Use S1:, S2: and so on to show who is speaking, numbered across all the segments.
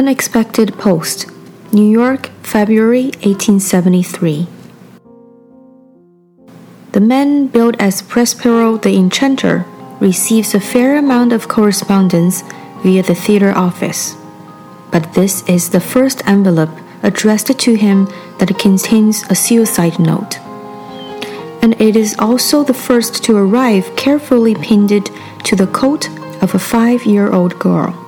S1: Unexpected Post, New York, February 1873. The man billed as Prospero the Enchanter receives a fair amount of correspondence via the theater office. But this is the first envelope addressed to him that contains a suicide note. And it is also the first to arrive carefully pinned to the coat of a five year old girl.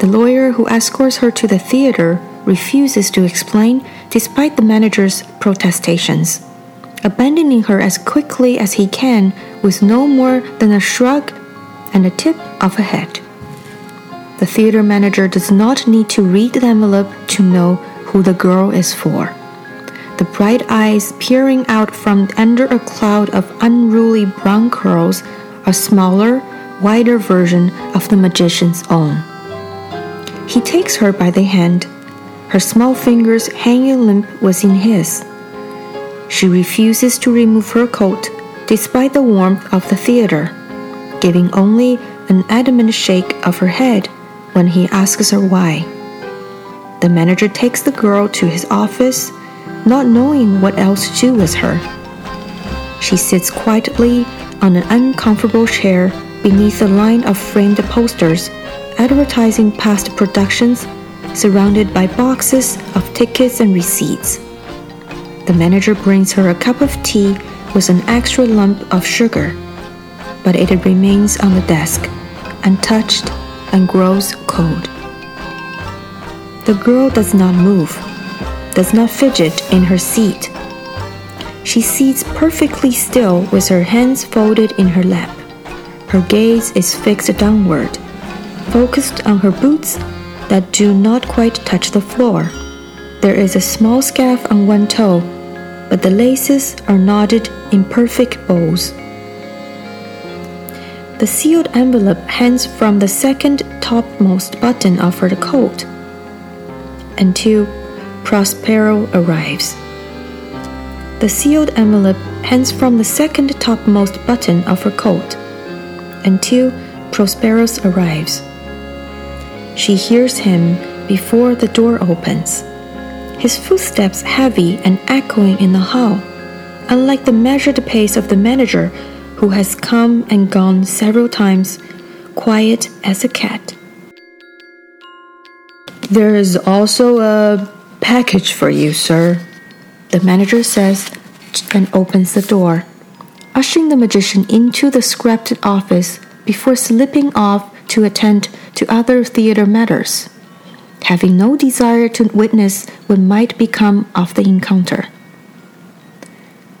S1: The lawyer who escorts her to the theater refuses to explain despite the manager's protestations, abandoning her as quickly as he can with no more than a shrug and a tip of a head. The theater manager does not need to read the envelope to know who the girl is for. The bright eyes peering out from under a cloud of unruly brown curls are smaller, wider version of the magician's own. He takes her by the hand, her small fingers hanging limp within his. She refuses to remove her coat despite the warmth of the theater, giving only an adamant shake of her head when he asks her why. The manager takes the girl to his office, not knowing what else to do with her. She sits quietly on an uncomfortable chair beneath a line of framed posters advertising past productions, surrounded by boxes of tickets and receipts. The manager brings her a cup of tea with an extra lump of sugar, but it remains on the desk, untouched and grows cold. The girl does not move, does not fidget in her seat. She sits perfectly still with her hands folded in her lap. Her gaze is fixed downward focused on her boots that do not quite touch the floor. There is a small scarf on one toe, but the laces are knotted in perfect bows. The sealed envelope hangs from the second topmost button of her coat until Prospero arrives. The sealed envelope hangs from the second topmost button of her coat until Prosperos arrives. She hears him before the door opens. His footsteps heavy and echoing in the hall, unlike the measured pace of the manager who has come and gone several times, quiet as a cat.
S2: There is also a package for you, sir,
S1: the manager says and opens the door, ushering the magician into the scrapped office before slipping off to attend to other theater matters, having no desire to witness what might become of the encounter.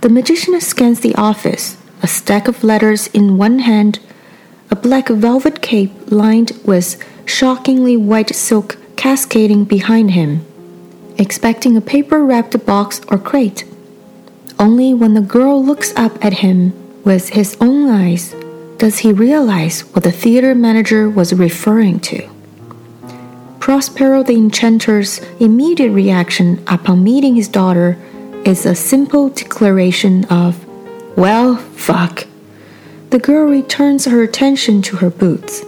S1: The magician scans the office, a stack of letters in one hand, a black velvet cape lined with shockingly white silk cascading behind him, expecting a paper wrapped box or crate. Only when the girl looks up at him with his own eyes does he realize what the theater manager was referring to? Prospero the Enchanter's immediate reaction upon meeting his daughter is a simple declaration of, Well, fuck. The girl returns her attention to her boots.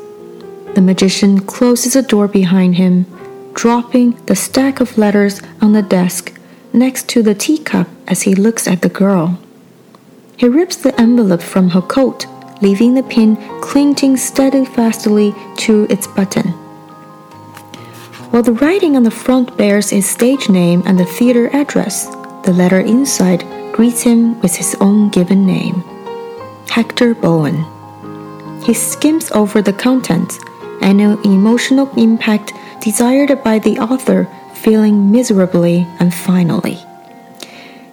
S1: The magician closes the door behind him, dropping the stack of letters on the desk next to the teacup as he looks at the girl. He rips the envelope from her coat leaving the pin clinging steadfastly to its button. While the writing on the front bears his stage name and the theater address, the letter inside greets him with his own given name Hector Bowen. He skims over the contents and an emotional impact desired by the author feeling miserably and finally.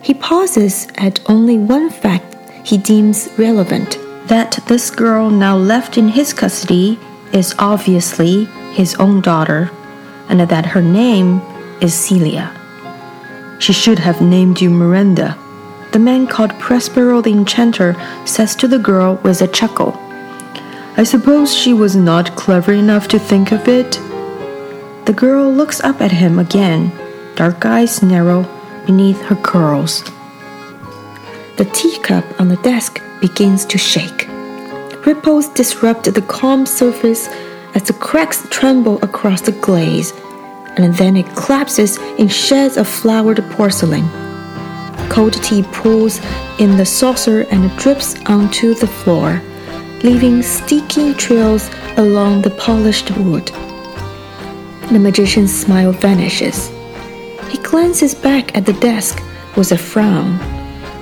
S1: He pauses at only one fact he deems relevant that this girl now left in his custody is obviously his own daughter, and that her name is Celia.
S2: She should have named you Miranda.
S1: The man called Prospero the Enchanter says to the girl with a chuckle.
S2: I suppose she was not clever enough to think of it.
S1: The girl looks up at him again, dark eyes narrow beneath her curls. The teacup on the desk begins to shake. Ripples disrupt the calm surface as the cracks tremble across the glaze, and then it collapses in shed of floured porcelain. Cold tea pools in the saucer and drips onto the floor, leaving sticky trails along the polished wood. The magician's smile vanishes. He glances back at the desk with a frown,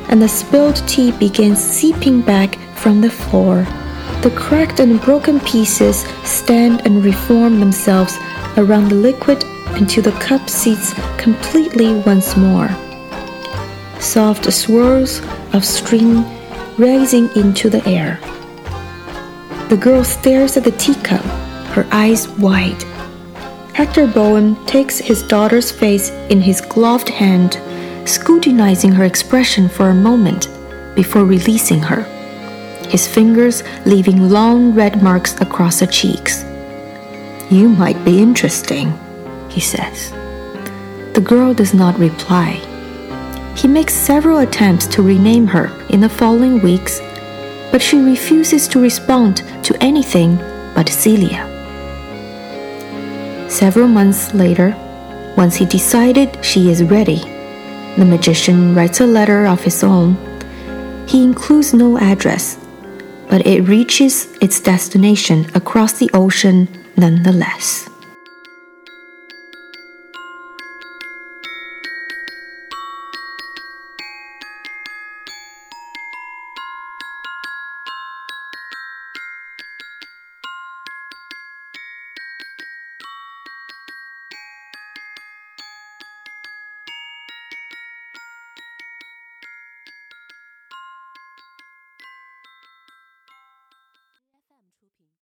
S1: and the spilled tea begins seeping back from the floor. The cracked and broken pieces stand and reform themselves around the liquid until the cup seats completely once more. Soft swirls of steam rising into the air. The girl stares at the teacup, her eyes wide. Hector Bowen takes his daughter's face in his gloved hand, scrutinizing her expression for a moment before releasing her, his fingers leaving long red marks across her cheeks. You might be interesting, he says. The girl does not reply. He makes several attempts to rename her in the following weeks, but she refuses to respond to anything but Celia. Several months later, once he decided she is ready, the magician writes a letter of his own. He includes no address, but it reaches its destination across the ocean nonetheless.